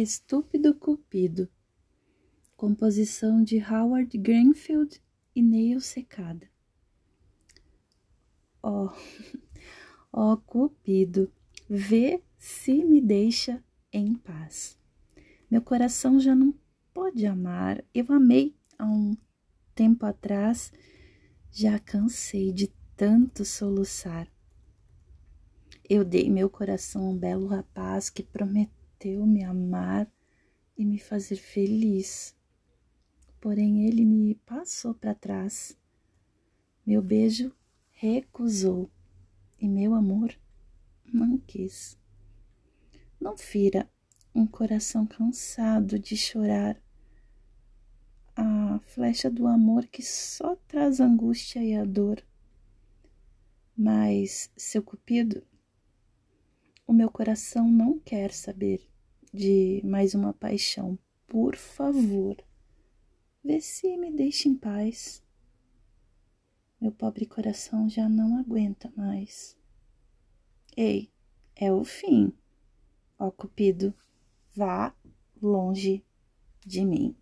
Estúpido Cupido. Composição de Howard Greenfield e Neil Secada. Ó, ó Cupido, vê se me deixa em paz. Meu coração já não pode amar. Eu amei há um tempo atrás, já cansei de tanto soluçar. Eu dei meu coração a um belo rapaz que prometeu prometeu me amar e me fazer feliz. Porém, ele me passou para trás. Meu beijo recusou e meu amor não quis. Não fira um coração cansado de chorar a flecha do amor que só traz angústia e a dor. Mas, seu cupido, o meu coração não quer saber de mais uma paixão. Por favor, vê se me deixa em paz. Meu pobre coração já não aguenta mais. Ei, é o fim. Ó Cupido, vá longe de mim.